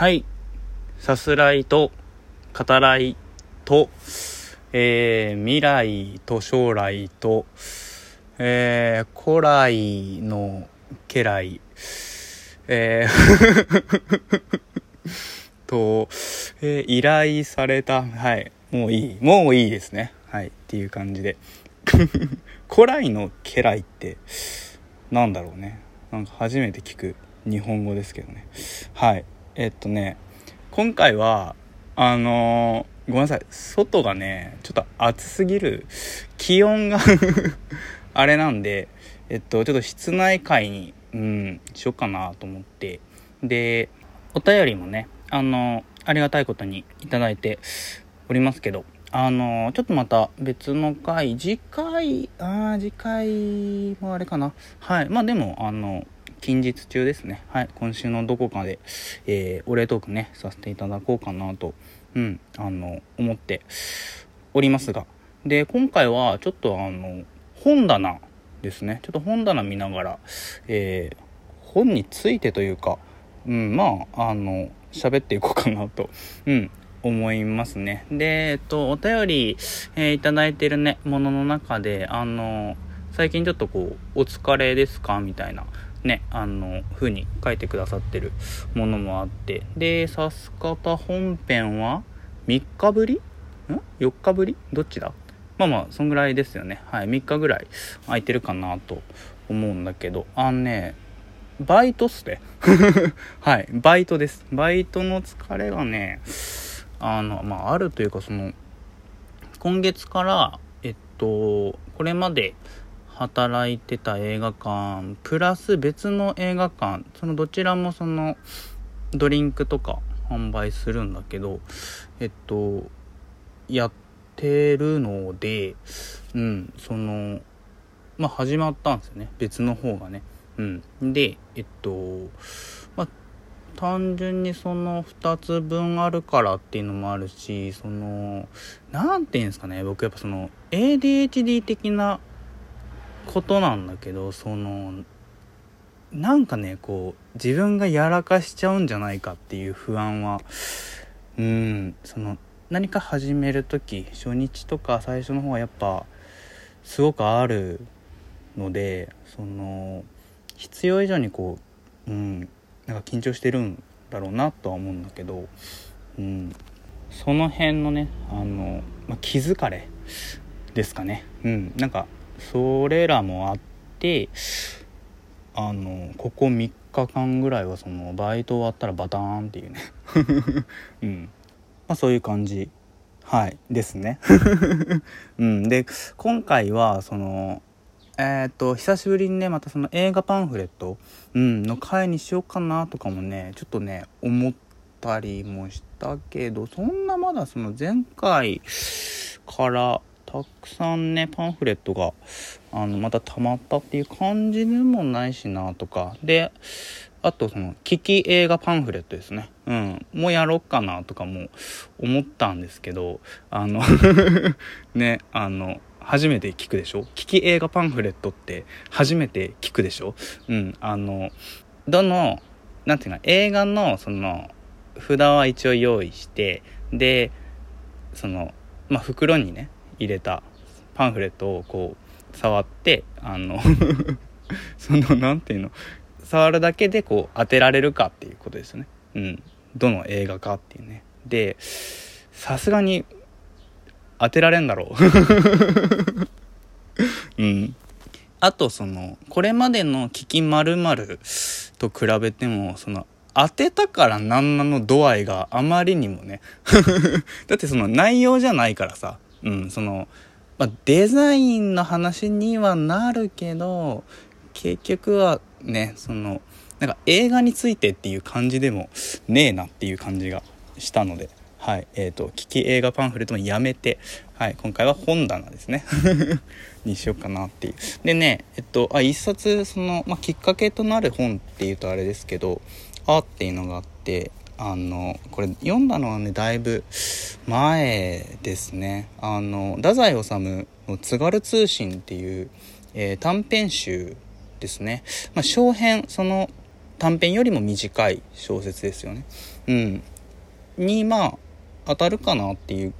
はい。さすらいと、語らいと、えー、未来と将来と、えー、古来の家来、えー と、えー依頼された、はい。もういい。もういいですね。はい。っていう感じで。古来の家来って、なんだろうね。なんか初めて聞く日本語ですけどね。はい。えっとね、今回は、あのーごめんなさい。外がね、ちょっと暑すぎる。気温が あれなんで、えっと、ちょっと室内会に、うん、しようかなと思って。で、お便りもね、あのありがたいことにいただいておりますけど、あのちょっとまた別の回、次回、あ次回もあれかな。はい。まあでも、あの、近日中ですね。はい。今週のどこかで、えーお礼トークね、させていただこうかなと、うん、あの、思っておりますが。で、今回はちょっとあの、本棚ですね。ちょっと本棚見ながら、えー本についてというか、うん、まあ、あの、喋っていこうかなと、うん、思いますね。で、えっと、お便り、えーいただいてるね、ものの中で、あの、最近ちょっとこう、お疲れですか？みたいな、ね、あの、風に書いてくださってるものもあって、で、さす方本編は、3日ぶり？ん ?4 日ぶり？どっちだ？まあまあ、そんぐらいですよね。はい、3日ぐらい空いてるかなと思うんだけど、あのね、バイトっすね。はい、バイトです。バイトの疲れがね、あの、まあ、あるというか、その、今月から、えっと、これまで働いてた映画館、プラス別の映画館、そのどちらもその、ドリンクとか販売するんだけど、えっと、やってるので、うん、その、まあ、始まったんですよね。別の方がね。うん。で、えっと、まあ、単純にその2つ分あるからっていうのもあるし、その、なんていうんですかね、僕やっぱその、ADHD 的なことなんだけど、その、なんかね、こう、自分がやらかしちゃうんじゃないかっていう不安は、うん、その、何か始める時初日とか最初の方はやっぱ、すごくあるので、その、必要以上にこう、うん、なんか緊張してるんだろうなとは思うんだけど、うん、その辺のね、あの、まあ、気づかれですかね。うん、なんか、それらもあって、あの、ここ3日間ぐらいはその、バイト終わったらバターンっていうね。うん。まあそういう感じ。はい。ですね。うん。で、今回は、その、えっ、と、久しぶりにね、またその映画パンフレット、うん、の回にしようかなとかもね、ちょっとね、思ったりもしたけど、そんなまだその前回からたくさんね、パンフレットが、あの、また溜まったっていう感じでもないしなとか、で、あとその、聞き映画パンフレットですね。うん。もうやろっかなとかも思ったんですけど、あの、ね、あの、初めて聞くでしょ？聞き映画パンフレットって初めて聞くでしょ？うん。あの、どの、なんていうか、映画のその、札は一応用意して、で、その、まあ、袋にね、入れたパンフレットをこう、触って、あの、その、なんていうの、触るだけでこう当てられるかっていうことですよね。うん。どの映画かっていうね。で、さすがに当てられんだろう。うん。あとその、これまでの聞き〇〇と比べても、その、当てたからなんなの度合いがあまりにもね。だってその内容じゃないからさ。うん、その、まあ、デザインの話にはなるけど、結局はね、その、なんか映画についてっていう感じでもねえなっていう感じがしたので、はい、えっ、と、聞き映画パンフレットもやめて、はい、今回は本棚ですね。にしようかなっていう。でね、えっと、あ、一冊、その、まあ、きっかけとなる本っていうとあれですけど、あっていうのがあって、あの、これ読んだのはね、だいぶ前ですね。あの、太宰治の津軽通信っていう、えー短編集ですね。まあ、小編、その、短編よりも短い小説ですよね。うん、にまあ当たるかなっていう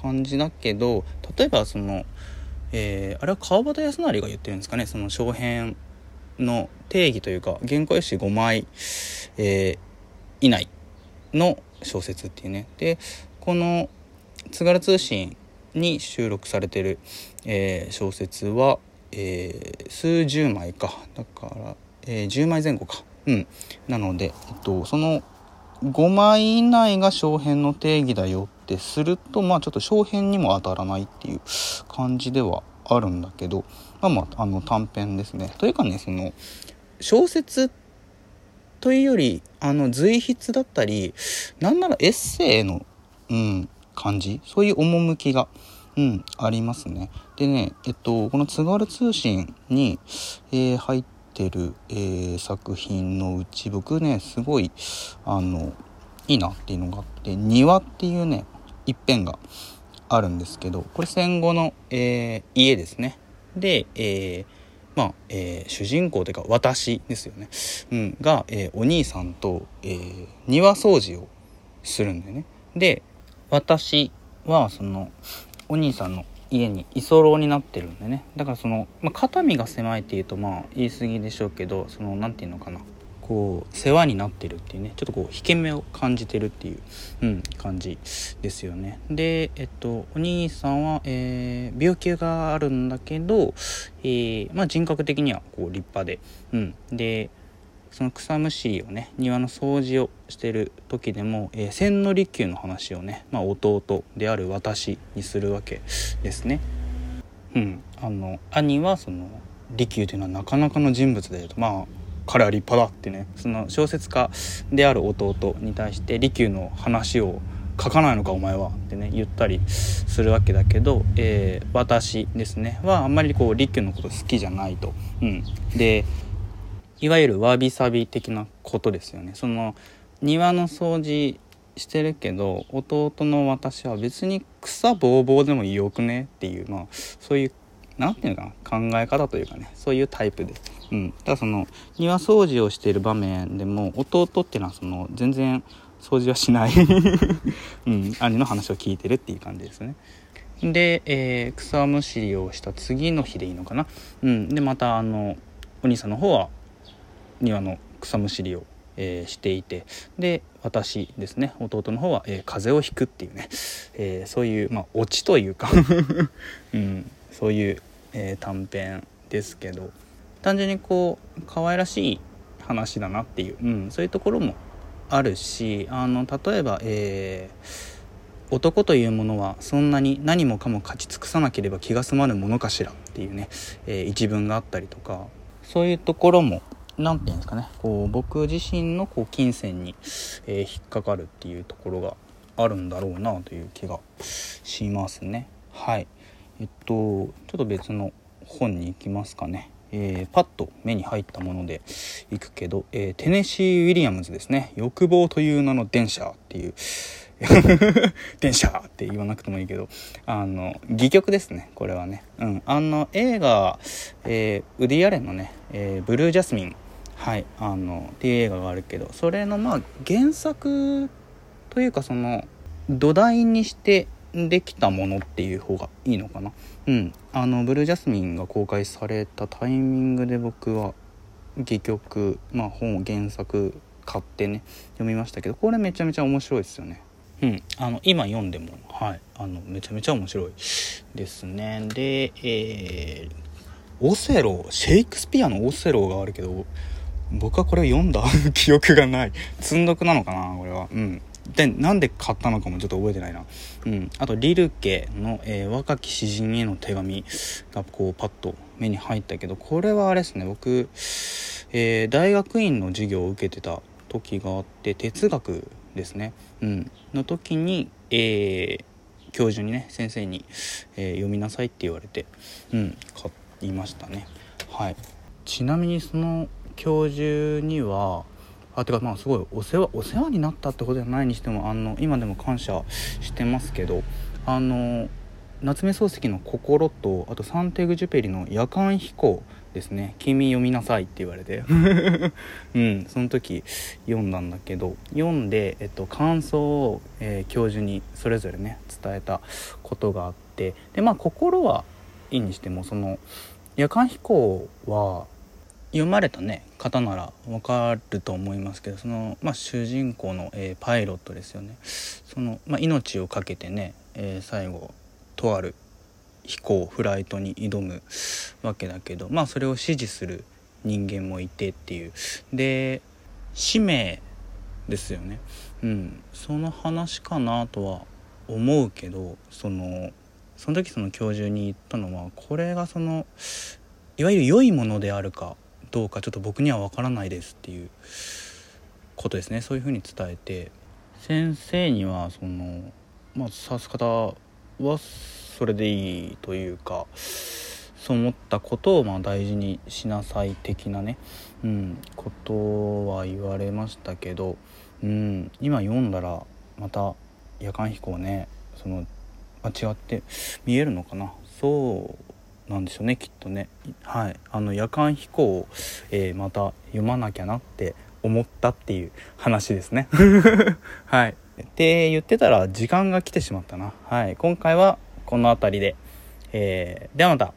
感じだけど例えばその、えー、あれは川端康成が言ってるんですかねその小編の定義というか原稿用紙5枚、えー、以内の小説っていうね。でこの「津軽通信」に収録されてる、えー、小説は、えー、数十枚か。だから、えー、10枚前後か。うん。なので、えっと、その5枚以内が小編の定義だよってするとまあちょっと小編にも当たらないっていう感じではあるんだけどまあまああの短編ですね。というかねその小説というよりあの随筆だったりなんならエッセイの、うん、感じ？そういう趣が、うん、ありますね。でねえっとこの津軽通信に、えー、入ってる、えー、作品のうち僕ねすごいあのいいなっていうのがあって「庭」っていうね一編があるんですけどこれ戦後の、えー、家ですね。で、えー、まあ、えー、主人公というか私ですよね、うん、が、えー、お兄さんと、えー、庭掃除をするんだよね。で私はそのお兄さんの家に居候になってるんでね。だからその、まあ、肩身が狭いっていうとまあ言い過ぎでしょうけどその何て言うのかな。こう世話になってるっていうねちょっとこう引け目を感じてるっていう、うん、感じですよね。でえっとお兄さんは、えー、病気があるんだけど、えー、まあ、人格的にはこう立派で、うん、でその草むしりをね庭の掃除をしてる時でも、えー、千利休の話をね、まあ、弟である私にするわけですね。うん、あの兄はその利休というのはなかなかの人物でまあ彼は立派だってねその小説家である弟に対して利休の話を書かないのかお前はってね言ったりするわけだけど、えー、私ですねはあんまりこう利休のこと好きじゃないと。うん、でいわゆるわびさび的なことですよね。その庭の掃除してるけど弟の私は別に草ぼうぼうでもよくねっていうまあそういう何て言うかな考え方というかねそういうタイプで、うん、ただその庭掃除をしている場面でも弟っていうのはその全然掃除はしない。うん、兄の話を聞いてるっていう感じですね。で、えー、草むしりをした次の日でいいのかな、うん、でまたあのお兄さんの方は庭の草むしりを、えー、していて。で私ですね。弟の方は、えー、風邪をひくっていうね、えー、そういう、まあ、オチというか。うん、そういう、えー、短編ですけど単純にこう可愛らしい話だなっていう、うん、そういうところもあるしあの例えば、えー、男というものはそんなに何もかも勝ち尽くさなければ気が済まぬものかしらっていうね、えー、一文があったりとかそういうところも何て言うんですかねこう僕自身のこう金銭に、えー、引っかかるっていうところがあるんだろうなという気がしますねはい。えっとちょっと別の本に行きますかね。えー、パッと目に入ったもので行くけど、えー、テネシー・ウィリアムズですね「欲望という名の電車」っていう 電車って言わなくてもいいけどあの戯曲ですね。これはね。うん。あの映画、えー、ウディ・アレンのね、えブルージャスミン。はい。あのっていう映画があるけどそれのまあ原作というかその土台にしてできたものっていう方がいいのかな。うん。あのブルージャスミンが公開されたタイミングで僕は戯曲まあ本を原作買ってね読みましたけどこれめちゃめちゃ面白いですよね。うん。あの今読んでもはい。あのめちゃめちゃ面白いですね。でえー、オセロシェイクスピアのオセロがあるけど僕はこれを読んだ 記憶がない。積んどくなのかなこれは。うん。でなんで買ったのかもちょっと覚えてないな。うん。あと、リルケの、えー、若き詩人への手紙がこうパッと目に入ったけど、これはあれですね、僕、えー、大学院の授業を受けてた時があって、哲学ですね。うん。の時に、えー、教授にね、先生に、えー、読みなさいって言われて、うん、買いましたね。はい。ちなみにその教授には、あてかまあすごいお世話お世話になったってことじゃないにしてもあの今でも感謝してますけどあの夏目漱石の「心」とあとサンテグジュペリの「夜間飛行」ですね「君読みなさい」って言われて。うんその時読んだんだけど読んで、えっと、感想を、えー、教授にそれぞれね伝えたことがあって。でまあ心はいいにしてもその夜間飛行は読まれたね方ならわかると思いますけどその、まあ、主人公の、えー、パイロットですよね。その、まあ、命を懸けてね、えー、最後とある飛行フライトに挑むわけだけどまあそれを支持する人間もいてっていう。で使命ですよね。うん。その話かなとは思うけどそのその時その教授に言ったのはこれがそのいわゆる良いものであるかどうかちょっと僕には分からないですっていうことですね。そういうふうに伝えて。先生にはそのまあ指す方はそれでいいというかそう思ったことをまあ大事にしなさい的なね、うん、ことは言われましたけど、うん、今読んだらまた夜間飛行ねその間違って見えるのかな。そうなんでしょうねきっとね。はい。あの夜間飛行を、えー、また読まなきゃなって思ったっていう話ですね。はい。って言ってたら時間が来てしまったな。はい。今回はこの辺りで、えー、ではまた。